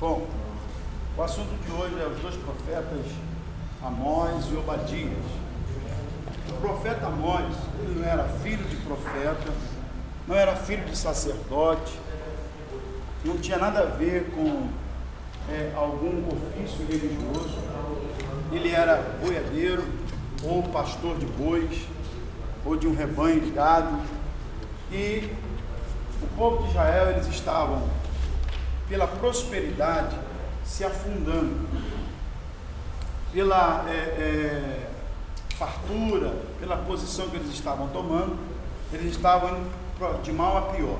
Bom, o assunto de hoje é os dois profetas Amós e Obadias. O profeta Amós, ele não era filho de profeta, não era filho de sacerdote, não tinha nada a ver com é, algum ofício religioso. Ele era boiadeiro, ou pastor de bois, ou de um rebanho de gado. E o povo de Israel, eles estavam, pela prosperidade, se afundando, pela é, é, fartura, pela posição que eles estavam tomando, eles estavam de mal a pior.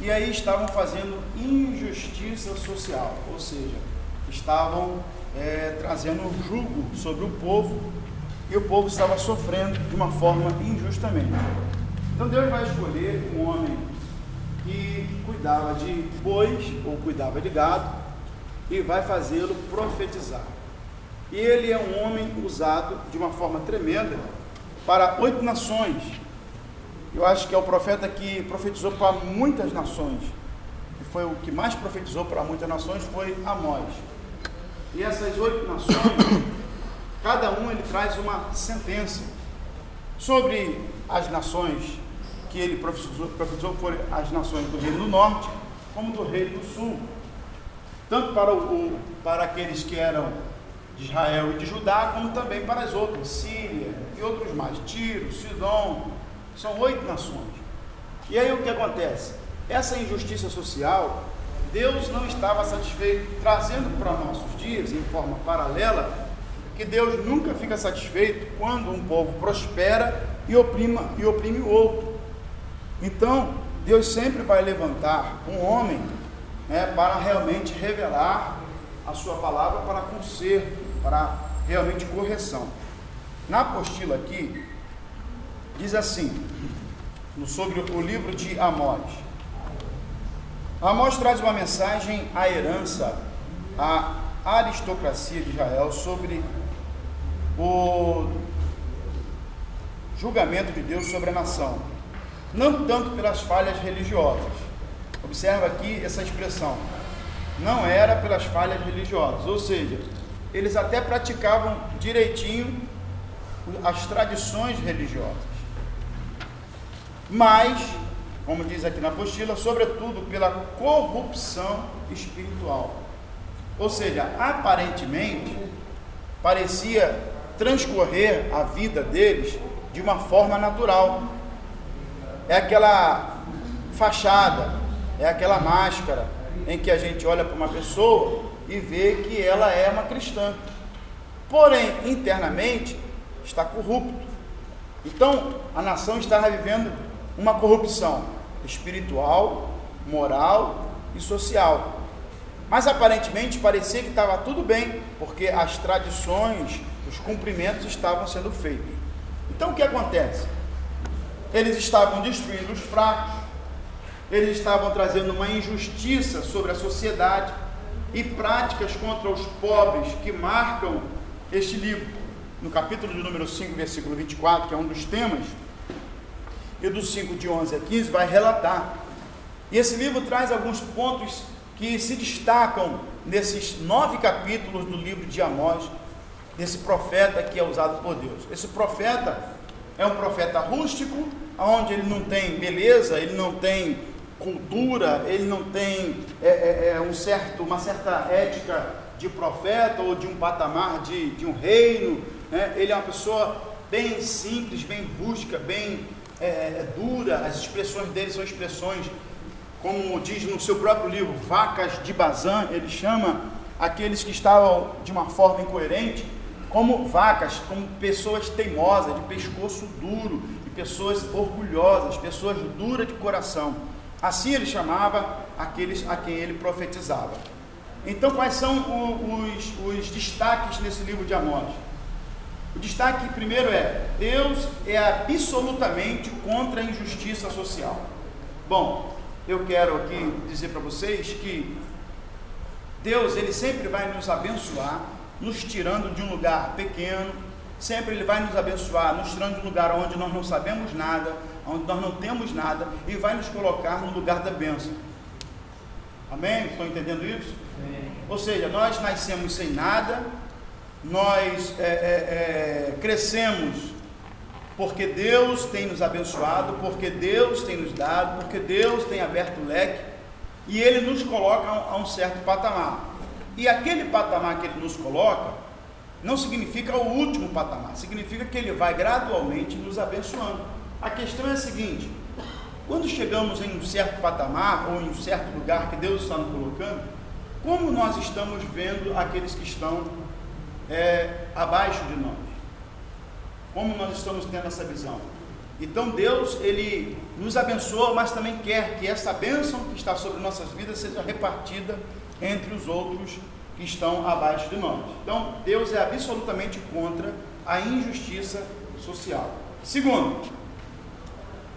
E aí estavam fazendo injustiça social, ou seja, estavam é, trazendo um jugo sobre o povo e o povo estava sofrendo de uma forma injustamente. Então Deus vai escolher um homem que cuidava de bois ou cuidava de gado e vai fazê-lo profetizar. E ele é um homem usado de uma forma tremenda para oito nações. Eu acho que é o profeta que profetizou para muitas nações. E foi o que mais profetizou para muitas nações foi Amós. E essas oito nações, cada um ele traz uma sentença sobre as nações que ele profetizou, foram as nações do Reino do Norte, como do Reino do Sul. Tanto para, o, para aqueles que eram de Israel e de Judá, como também para as outras, Síria e outros mais, Tiro, Sidom, são oito nações. E aí o que acontece? Essa injustiça social, Deus não estava satisfeito, trazendo para nossos dias, em forma paralela, que Deus nunca fica satisfeito quando um povo prospera e, oprima, e oprime o outro. Então, Deus sempre vai levantar um homem né, para realmente revelar a sua palavra para conserto, para realmente correção. Na apostila aqui, diz assim, sobre o livro de Amós. Amós traz uma mensagem à herança, à aristocracia de Israel sobre o julgamento de Deus sobre a nação não tanto pelas falhas religiosas. Observa aqui essa expressão. Não era pelas falhas religiosas, ou seja, eles até praticavam direitinho as tradições religiosas. Mas, como diz aqui na apostila, sobretudo pela corrupção espiritual. Ou seja, aparentemente parecia transcorrer a vida deles de uma forma natural, é aquela fachada, é aquela máscara em que a gente olha para uma pessoa e vê que ela é uma cristã. Porém, internamente, está corrupto. Então, a nação está vivendo uma corrupção espiritual, moral e social. Mas aparentemente parecia que estava tudo bem, porque as tradições, os cumprimentos estavam sendo feitos. Então o que acontece? Eles estavam destruindo os fracos, eles estavam trazendo uma injustiça sobre a sociedade e práticas contra os pobres que marcam este livro. No capítulo de número 5, versículo 24, que é um dos temas, e do 5 de 11 a 15 vai relatar. E esse livro traz alguns pontos que se destacam nesses nove capítulos do livro de Amós, desse profeta que é usado por Deus. Esse profeta é um profeta rústico, onde ele não tem beleza, ele não tem cultura, ele não tem é, é, é, um certo, uma certa ética de profeta ou de um patamar de, de um reino. Né? Ele é uma pessoa bem simples, bem rústica, bem é, é, dura. As expressões dele são expressões, como diz no seu próprio livro, vacas de Bazan. Ele chama aqueles que estavam de uma forma incoerente como vacas, como pessoas teimosas, de pescoço duro, de pessoas orgulhosas, pessoas duras de coração. Assim ele chamava aqueles a quem ele profetizava. Então, quais são os, os destaques nesse livro de Amós? O destaque primeiro é: Deus é absolutamente contra a injustiça social. Bom, eu quero aqui dizer para vocês que Deus ele sempre vai nos abençoar nos tirando de um lugar pequeno, sempre Ele vai nos abençoar, nos tirando de um lugar onde nós não sabemos nada, onde nós não temos nada, e vai nos colocar no lugar da bênção. Amém? Estão entendendo isso? Sim. Ou seja, nós nascemos sem nada, nós é, é, é, crescemos porque Deus tem nos abençoado, porque Deus tem nos dado, porque Deus tem aberto o leque e Ele nos coloca a um certo patamar. E aquele patamar que Ele nos coloca não significa o último patamar, significa que Ele vai gradualmente nos abençoando. A questão é a seguinte: quando chegamos em um certo patamar ou em um certo lugar que Deus está nos colocando, como nós estamos vendo aqueles que estão é, abaixo de nós? Como nós estamos tendo essa visão? Então Deus, Ele nos abençoa, mas também quer que essa bênção que está sobre nossas vidas seja repartida entre os outros que estão abaixo de nós. Então, Deus é absolutamente contra a injustiça social. Segundo,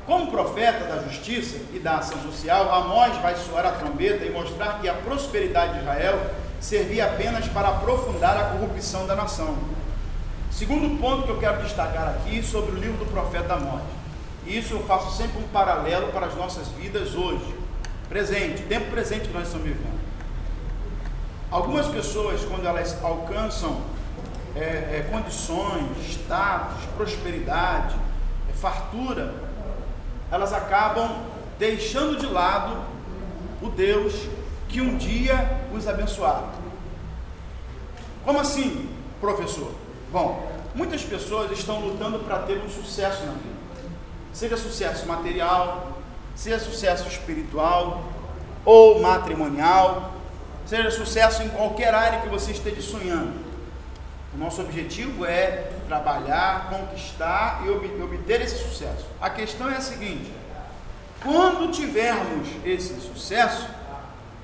como profeta da justiça e da ação social, Amós vai soar a trombeta e mostrar que a prosperidade de Israel servia apenas para aprofundar a corrupção da nação. Segundo ponto que eu quero destacar aqui sobre o livro do profeta Amós. Isso eu faço sempre um paralelo para as nossas vidas hoje, presente, tempo presente que nós estamos vivendo. Algumas pessoas, quando elas alcançam é, é, condições, status, prosperidade, é, fartura, elas acabam deixando de lado o Deus que um dia os abençoaram. Como assim, professor? Bom, muitas pessoas estão lutando para ter um sucesso na vida, seja sucesso material, seja sucesso espiritual ou matrimonial, seja sucesso em qualquer área que você esteja sonhando. O nosso objetivo é trabalhar, conquistar e obter esse sucesso. A questão é a seguinte: quando tivermos esse sucesso,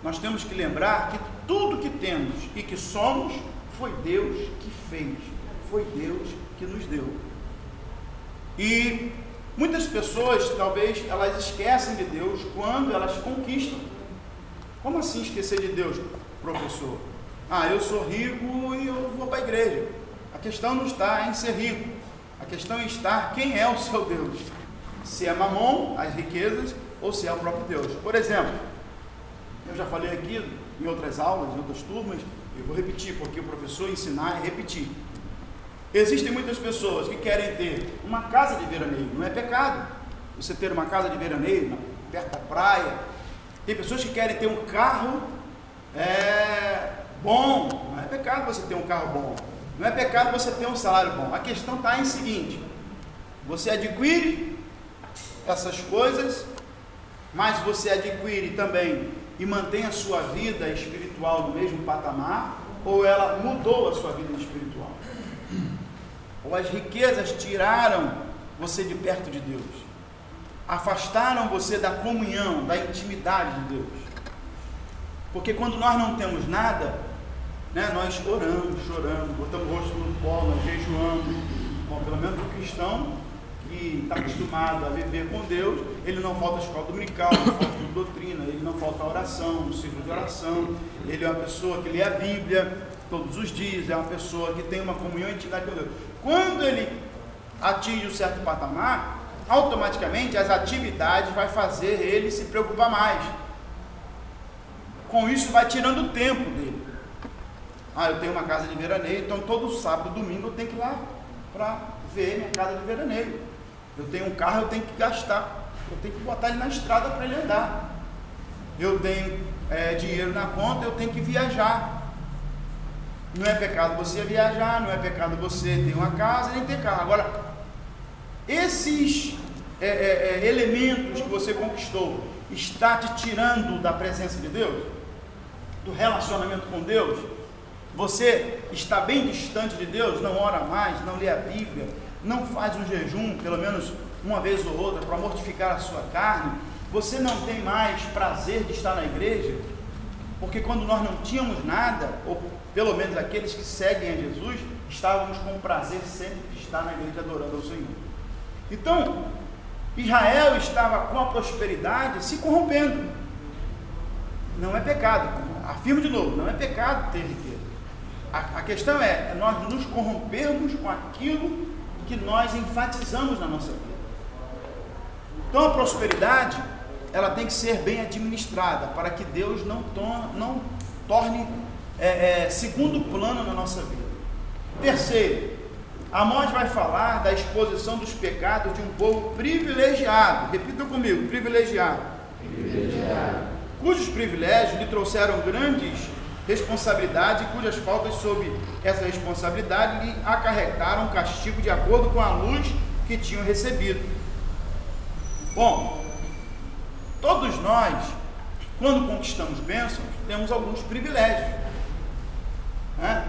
nós temos que lembrar que tudo que temos e que somos foi Deus que fez, foi Deus que nos deu. E muitas pessoas, talvez, elas esquecem de Deus quando elas conquistam. Como assim esquecer de Deus, professor? Ah, eu sou rico e eu vou para a igreja. A questão não está em ser rico. A questão está quem é o seu Deus. Se é mamon, as riquezas, ou se é o próprio Deus. Por exemplo, eu já falei aqui em outras aulas, em outras turmas, eu vou repetir, porque o professor ensinar é repetir. Existem muitas pessoas que querem ter uma casa de veraneio, não é pecado você ter uma casa de veraneio perto da praia, tem pessoas que querem ter um carro é, bom. Não é pecado você ter um carro bom. Não é pecado você ter um salário bom. A questão está em seguinte: você adquire essas coisas, mas você adquire também e mantém a sua vida espiritual no mesmo patamar, ou ela mudou a sua vida espiritual? Ou as riquezas tiraram você de perto de Deus? Afastaram você da comunhão, da intimidade de Deus. Porque quando nós não temos nada, né, nós oramos, choramos, botamos o rosto no pó, nós jejuamos. Bom, pelo menos o cristão que está acostumado a viver com Deus, ele não falta a escola dominical, não falta a doutrina, ele não falta a oração, o ciclo de oração, ele é uma pessoa que lê a Bíblia todos os dias, é uma pessoa que tem uma comunhão e intimidade com Deus. Quando ele atinge um certo patamar, automaticamente as atividades vai fazer ele se preocupar mais. Com isso vai tirando o tempo dele. Ah, eu tenho uma casa de veraneio, então todo sábado, domingo eu tenho que ir lá para ver minha casa de veraneio. Eu tenho um carro, eu tenho que gastar. Eu tenho que botar ele na estrada para ele andar. Eu tenho é, dinheiro na conta, eu tenho que viajar. Não é pecado você viajar, não é pecado você ter uma casa nem ter carro. Agora, esses é, é, é, elementos que você conquistou está te tirando da presença de Deus? Do relacionamento com Deus? Você está bem distante de Deus, não ora mais, não lê a Bíblia, não faz um jejum, pelo menos uma vez ou outra, para mortificar a sua carne. Você não tem mais prazer de estar na igreja, porque quando nós não tínhamos nada, ou pelo menos aqueles que seguem a Jesus, estávamos com prazer sempre de estar na igreja adorando ao Senhor. Então, Israel estava com a prosperidade se corrompendo. Não é pecado, afirmo de novo, não é pecado ter riqueza. A, a questão é nós nos corrompermos com aquilo que nós enfatizamos na nossa vida. Então a prosperidade, ela tem que ser bem administrada para que Deus não, não torne é, é, segundo plano na nossa vida. Terceiro, Amós vai falar da exposição dos pecados de um povo privilegiado. Repita comigo: privilegiado. privilegiado. Cujos privilégios lhe trouxeram grandes responsabilidades e cujas faltas sob essa responsabilidade lhe acarretaram castigo de acordo com a luz que tinham recebido. Bom, todos nós, quando conquistamos bênçãos, temos alguns privilégios. Né?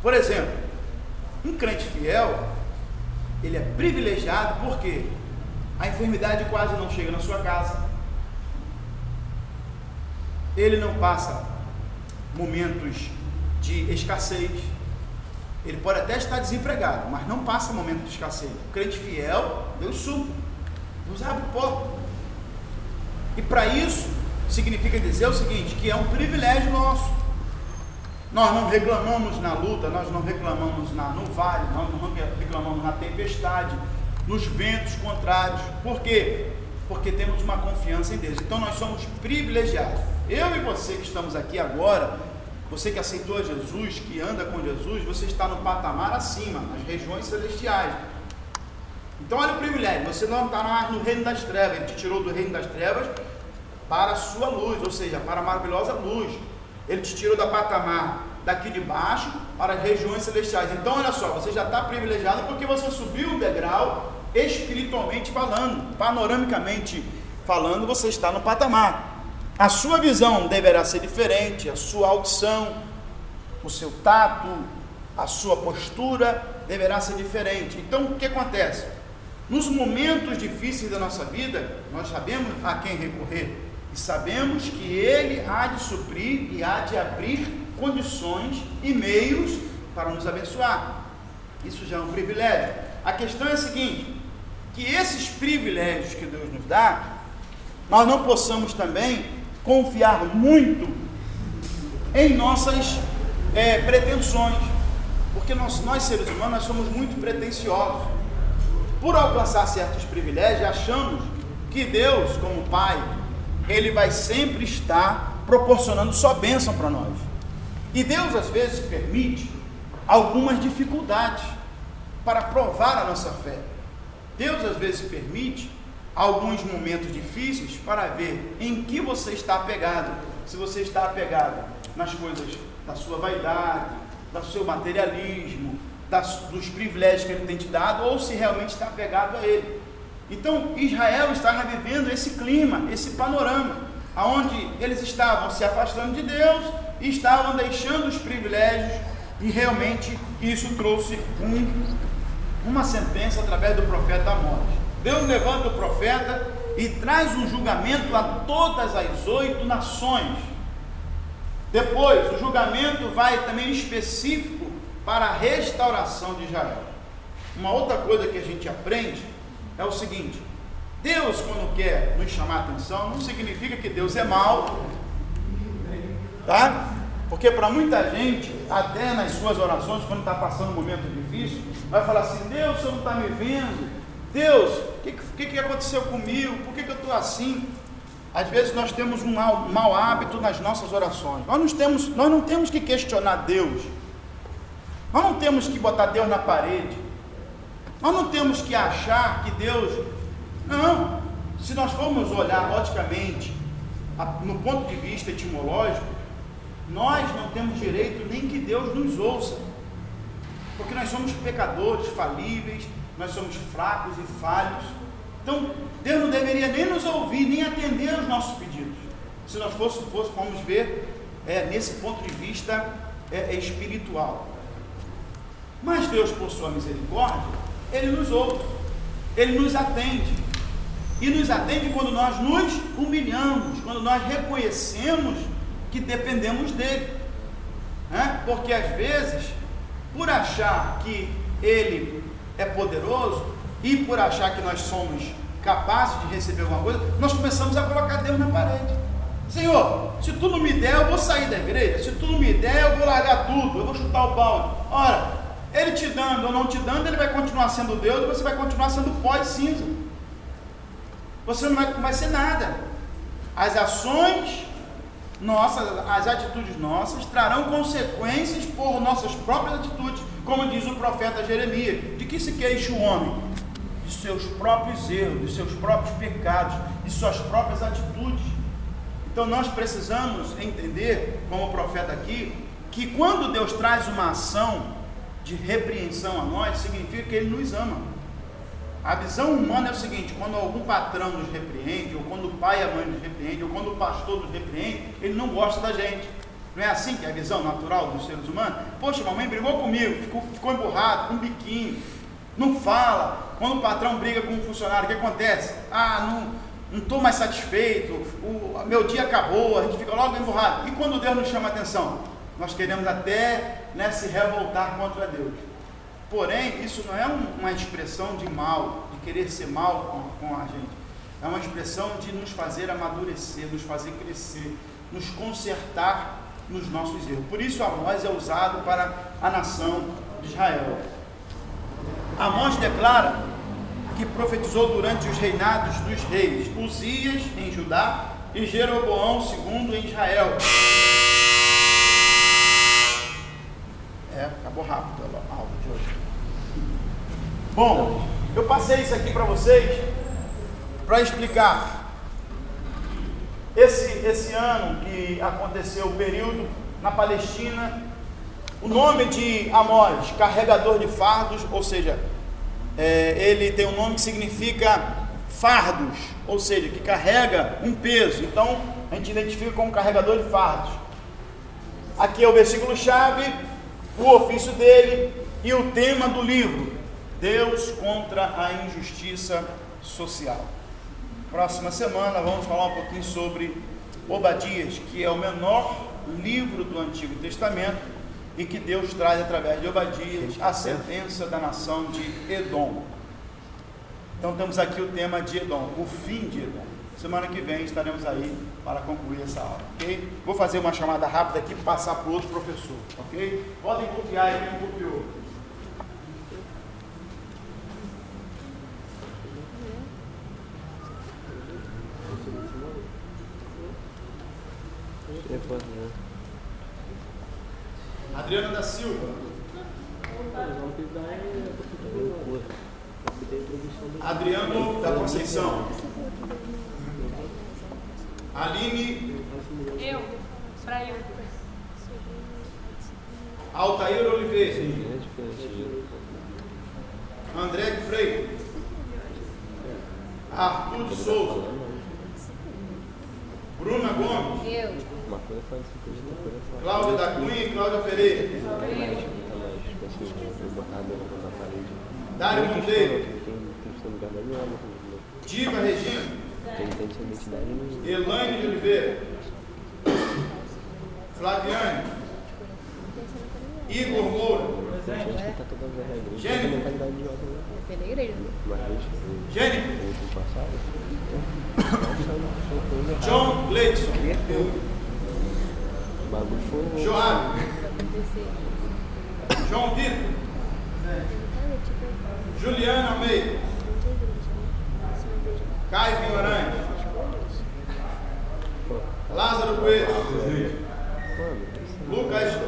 Por exemplo, um crente fiel, ele é privilegiado porque a enfermidade quase não chega na sua casa, ele não passa momentos de escassez, ele pode até estar desempregado, mas não passa momento de escassez. O crente fiel, Deus supre, Deus abre porta. E para isso, significa dizer o seguinte: que é um privilégio nosso. Nós não reclamamos na luta, nós não reclamamos na, no vale, nós não reclamamos na tempestade, nos ventos contrários. Por quê? Porque temos uma confiança em Deus. Então nós somos privilegiados. Eu e você que estamos aqui agora, você que aceitou Jesus, que anda com Jesus, você está no patamar acima, nas regiões celestiais. Então olha o privilégio, você não está mais no reino das trevas, ele te tirou do reino das trevas para a sua luz, ou seja, para a maravilhosa luz. Ele te tirou da patamar daqui de baixo para as regiões celestiais. Então, olha só, você já está privilegiado porque você subiu o degrau espiritualmente falando, panoramicamente falando, você está no patamar. A sua visão deverá ser diferente, a sua audição, o seu tato, a sua postura deverá ser diferente. Então, o que acontece? Nos momentos difíceis da nossa vida, nós sabemos a quem recorrer e sabemos que Ele há de suprir e há de abrir condições e meios para nos abençoar. Isso já é um privilégio. A questão é a seguinte: que esses privilégios que Deus nos dá, nós não possamos também confiar muito em nossas é, pretensões, porque nós, nós seres humanos nós somos muito pretensiosos. Por alcançar certos privilégios, achamos que Deus, como Pai, Ele vai sempre estar proporcionando só bênção para nós. E Deus às vezes permite algumas dificuldades para provar a nossa fé. Deus às vezes permite alguns momentos difíceis para ver em que você está apegado. Se você está apegado nas coisas da sua vaidade, do seu materialismo, das, dos privilégios que ele tem te dado, ou se realmente está apegado a ele. Então Israel estava vivendo esse clima, esse panorama, aonde eles estavam se afastando de Deus e estavam deixando os privilégios, e realmente isso trouxe um, uma sentença através do profeta Amós. Deus levanta o profeta e traz um julgamento a todas as oito nações. Depois, o julgamento vai também específico para a restauração de Israel. Uma outra coisa que a gente aprende é o seguinte: Deus, quando quer nos chamar a atenção, não significa que Deus é mau, tá? Porque para muita gente, até nas suas orações, quando está passando um momento difícil, vai falar assim: Deus, você não está me vendo, Deus, o que, que, que, aconteceu comigo? Por que, que eu estou assim? Às vezes nós temos um mau, mau, hábito nas nossas orações. Nós não, temos, nós não temos que questionar Deus. Nós não temos que botar Deus na parede. Nós não temos que achar que Deus. Não. Se nós formos olhar logicamente, no ponto de vista etimológico, nós não temos direito nem que Deus nos ouça. Porque nós somos pecadores, falíveis, nós somos fracos e falhos. Então, Deus não deveria nem nos ouvir, nem atender aos nossos pedidos. Se nós fôssemos, fôssemos ver é, nesse ponto de vista é, é, espiritual. Mas Deus, por sua misericórdia, Ele nos ouve, Ele nos atende. E nos atende quando nós nos humilhamos, quando nós reconhecemos que dependemos dEle. Né? Porque às vezes, por achar que Ele é poderoso e por achar que nós somos capazes de receber alguma coisa, nós começamos a colocar Deus na parede. Senhor, se tu não me der, eu vou sair da igreja. Se tu não me der, eu vou largar tudo, eu vou chutar o balde. Ora, ele te dando ou não te dando, ele vai continuar sendo Deus e você vai continuar sendo pó e cinza. Você não vai, vai ser nada. As ações nossas, as atitudes nossas trarão consequências por nossas próprias atitudes, como diz o profeta Jeremias. De que se queixa o homem? De seus próprios erros, de seus próprios pecados, de suas próprias atitudes. Então nós precisamos entender, como o profeta aqui, que quando Deus traz uma ação de repreensão a nós, significa que Ele nos ama. A visão humana é o seguinte: quando algum patrão nos repreende, ou quando o pai e a mãe nos repreende, ou quando o pastor nos repreende, ele não gosta da gente. Não é assim que é a visão natural dos seres humanos? Poxa, mamãe brigou comigo, ficou, ficou emburrado, com um biquinho, não fala. Quando o patrão briga com um funcionário, o que acontece? Ah, não estou mais satisfeito, o meu dia acabou, a gente fica logo emburrado. E quando Deus nos chama a atenção? Nós queremos até né, se revoltar contra Deus. Porém, isso não é uma expressão de mal, de querer ser mal com, com a gente. É uma expressão de nos fazer amadurecer, nos fazer crescer, nos consertar nos nossos erros. Por isso, Amós é usado para a nação de Israel. Amós declara que profetizou durante os reinados dos reis Uzias em Judá e Jeroboão II em Israel. É, acabou rápido a aula de hoje. Bom, eu passei isso aqui para vocês para explicar esse, esse ano que aconteceu o período na Palestina. O nome de Amós, carregador de fardos, ou seja, é, ele tem um nome que significa fardos, ou seja, que carrega um peso. Então, a gente identifica como carregador de fardos. Aqui é o versículo chave, o ofício dele e o tema do livro. Deus contra a injustiça social. Próxima semana vamos falar um pouquinho sobre Obadias, que é o menor livro do Antigo Testamento e que Deus traz através de Obadias a sentença da nação de Edom. Então temos aqui o tema de Edom, o fim de Edom. Semana que vem estaremos aí para concluir essa aula, ok? Vou fazer uma chamada rápida aqui passar para o outro professor, ok? Podem copiar quem copiou. Adriano da Silva. Adriano da Conceição. Aline. Eu. Pra eu. Altair Oliveira. André de Freire. Arthur de Souza. Bruna Gomes. Eu. Cláudia da Cunha e Cláudia Pereira. Dário Monteiro. Diva Regina. Elaine de Oliveira. Flaviane. Igor Moura. Gênico. Pela igreja. Gênico. John Gleidson. Joab. João Vitor. Juliana Almeida. Caio Guimarães. Lázaro Coelho. Lucas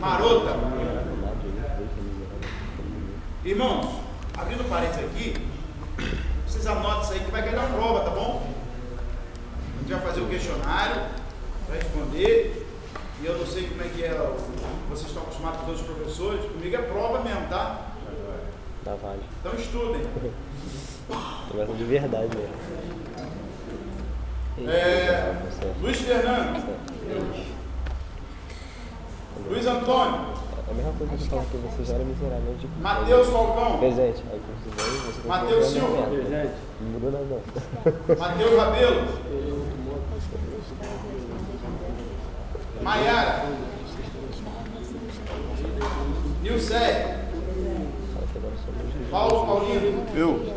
Marota. Irmãos, abrindo parênteses aqui, vocês anotem isso aí que vai na prova, tá bom? A gente vai fazer o questionário para responder. E eu não sei como é que é, o- vocês estão acostumados com todos os professores, comigo é prova mesmo, tá? Da Vale. Então estudem. Conversa de verdade mesmo. É, Luiz Fernando, Luiz Antônio, É a mesma coisa que eu falo que você já era miserável de Matheus Falcão, Presente. Aí você Matheus Silva. Presente. Não mudou nada não. Mateus Rabelo, Maiara, de Paulo Paulino, Eu.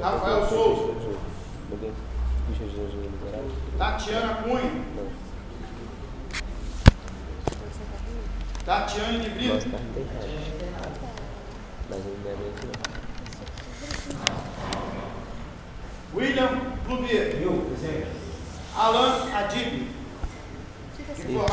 Rafael Souza. Tatiana Cunha. Tatiane de Brito. William Clube. Eu, presente. Alan Adib. ঠিক আছে